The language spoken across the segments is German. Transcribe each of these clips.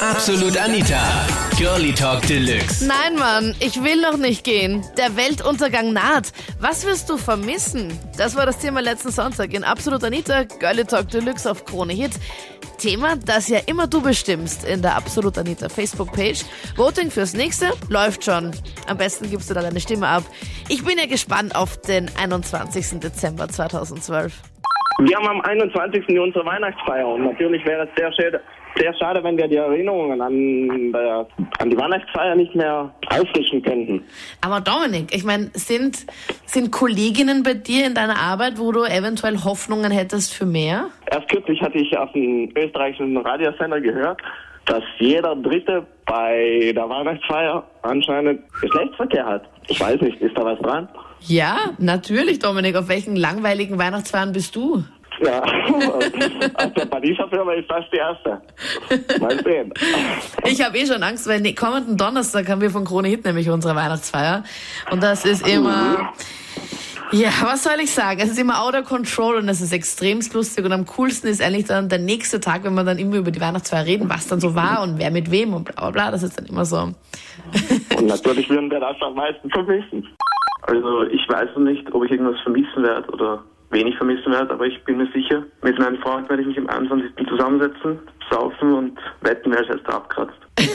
Absolut Anita. Girlie Talk Deluxe. Nein, Mann, ich will noch nicht gehen. Der Weltuntergang naht. Was wirst du vermissen? Das war das Thema letzten Sonntag in Absolut Anita, Girlie Talk Deluxe auf Krone Hit. Thema, das ja immer du bestimmst in der Absolut Anita Facebook-Page. Voting fürs nächste läuft schon. Am besten gibst du da deine Stimme ab. Ich bin ja gespannt auf den 21. Dezember 2012. Wir haben am 21. unsere Weihnachtsfeier und natürlich wäre es sehr schade, sehr schade, wenn wir die Erinnerungen an, der, an die Weihnachtsfeier nicht mehr auffrischen könnten. Aber Dominik, ich meine, sind, sind Kolleginnen bei dir in deiner Arbeit, wo du eventuell Hoffnungen hättest für mehr? Erst kürzlich hatte ich auf einem österreichischen Radiosender gehört, dass jeder Dritte bei der Weihnachtsfeier anscheinend Geschlechtsverkehr hat. Ich weiß nicht, ist da was dran? Ja, natürlich, Dominik. Auf welchen langweiligen Weihnachtsfeiern bist du? Ja, aus der Pariser Firma ist das die erste. Mal sehen. Ich habe eh schon Angst, weil ne, kommenden Donnerstag haben wir von Krone Hit nämlich unsere Weihnachtsfeier. Und das ist immer. Ja, was soll ich sagen? Es ist immer out of control und es ist extrem lustig und am coolsten ist eigentlich dann der nächste Tag, wenn wir dann immer über die Weihnachtsfeier reden, was dann so war und wer mit wem und bla bla bla. Das ist dann immer so. Und natürlich würden wir das am meisten vermissen. Also ich weiß noch nicht, ob ich irgendwas vermissen werde oder wenig vermissen werde, aber ich bin mir sicher, mit meinem Freund werde ich mich am 21. zusammensetzen, saufen und wetten, wer es erst abkratzt.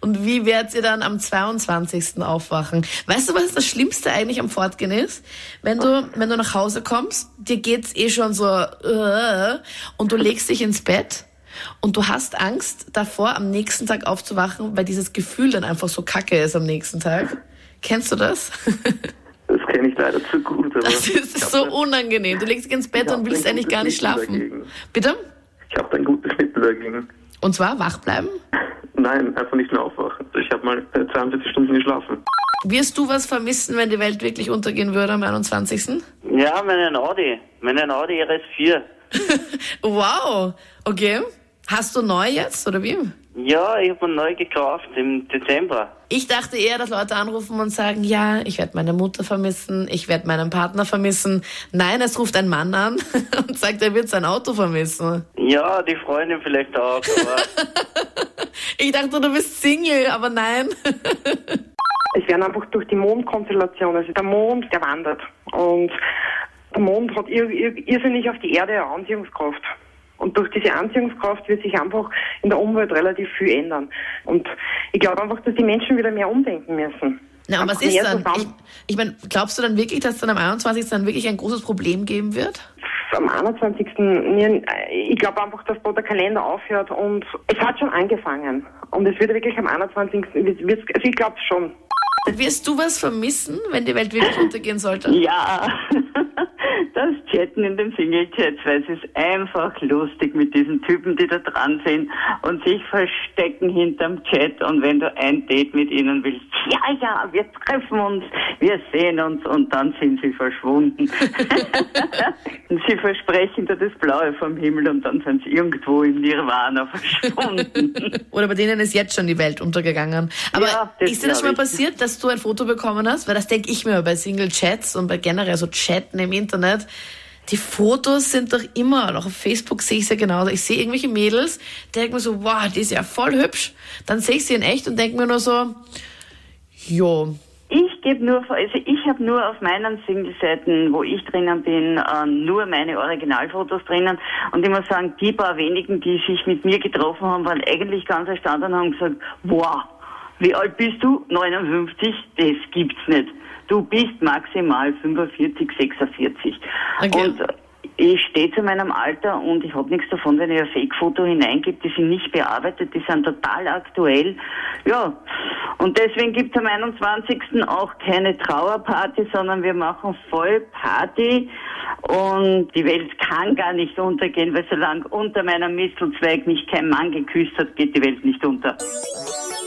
Und wie werdet ihr dann am 22. aufwachen? Weißt du, was das Schlimmste eigentlich am Fortgehen ist? Wenn du, wenn du nach Hause kommst, dir geht's eh schon so, äh, und du legst dich ins Bett und du hast Angst davor, am nächsten Tag aufzuwachen, weil dieses Gefühl dann einfach so kacke ist am nächsten Tag. Kennst du das? Das kenne ich leider zu gut. Aber Das ist so da- unangenehm. Du legst dich ins Bett und willst eigentlich gar nicht schlafen. dagegen. Bitte? Ich habe ein gutes Mittel dagegen. Und zwar wach bleiben? Nein, einfach nicht mehr aufwachen. Ich habe mal äh, 42 Stunden geschlafen. Wirst du was vermissen, wenn die Welt wirklich untergehen würde am 21.? Ja, meinen Audi. Meinen Audi RS4. Wow, okay. Hast du neu jetzt oder wie? Ja, ich habe ihn neu gekauft im Dezember. Ich dachte eher, dass Leute anrufen und sagen, ja, ich werde meine Mutter vermissen, ich werde meinen Partner vermissen. Nein, es ruft ein Mann an und sagt, er wird sein Auto vermissen. Ja, die Freundin vielleicht auch, aber Ich dachte, du bist Single, aber nein. Es werden einfach durch die Mondkonstellation, also der Mond, der wandert. Und der Mond hat ir ir irrsinnig auf die Erde eine Anziehungskraft. Und durch diese Anziehungskraft wird sich einfach in der Umwelt relativ viel ändern. Und ich glaube einfach, dass die Menschen wieder mehr umdenken müssen. Na, und was ist dann? Ich, ich meine, glaubst du dann wirklich, dass dann am 21. dann wirklich ein großes Problem geben wird? am 21. nie- Ich glaube einfach, dass da der Kalender aufhört und es hat schon angefangen. Und es wird wirklich am 21. wird's- Also ich glaube schon. Wirst du was vermissen, wenn die Welt wirklich untergehen sollte? Ja, das Chatten in den Single-Chats, weil es ist einfach lustig mit diesen Typen, die da dran sind und sich verstecken hinterm Chat und wenn du ein Date mit ihnen willst, ja, ja, wir treffen uns, wir sehen uns und dann sind sie verschwunden. sie versprechen dir das Blaue vom Himmel und dann sind sie irgendwo im Nirvana verschwunden. Oder bei denen ist jetzt schon die Welt untergegangen. Aber Ja, ist dir das schon mal passiert, dass du ein Foto bekommen hast? Weil das denke ich mir bei Single-Chats und bei generell so Chatten im Internet. Die Fotos sind doch immer, auch auf Facebook sehe ich es ja genauso. Ich sehe irgendwelche Mädels, denke mir so, wow, die ist ja voll hübsch. Dann sehe ich sie in echt und denke mir nur so, jo, gebe nur, also ich habe nur auf meinen Single-Seiten, wo ich drinnen bin, äh, nur meine Originalfotos drinnen. Und ich muss sagen, die paar wenigen, die sich mit mir getroffen haben, waren eigentlich ganz erstaunt und haben gesagt, wow, wie alt bist du? 59? Das gibt's nicht. Du bist maximal 45, 46. Okay. Und ich stehe zu meinem Alter und ich habe nichts davon, wenn ich ein Fake-Foto hineingebe. Die sind nicht bearbeitet, die sind total aktuell. Ja, und deswegen gibt es am 21. auch keine Trauerparty, sondern wir machen voll Party. Und die Welt kann gar nicht untergehen, weil solange unter meinem Mistelzweig mich kein Mann geküsst hat, geht die Welt nicht unter.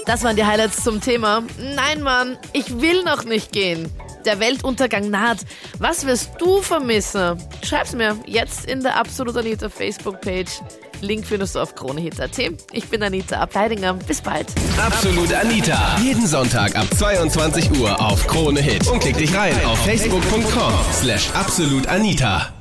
Das waren die Highlights zum Thema. Nein, Mann, ich will noch nicht gehen. Der Weltuntergang naht. Was wirst du vermissen? Schreib's mir jetzt in der Absolut Anita Facebook-Page. Link findest du auf kronehit.at. Ich bin Anita Ableidinger. Bis bald. Absolut Anita. Jeden Sonntag ab 22 Uhr auf Krone Hit. Und klick dich rein auf facebook.com slash absolutanita.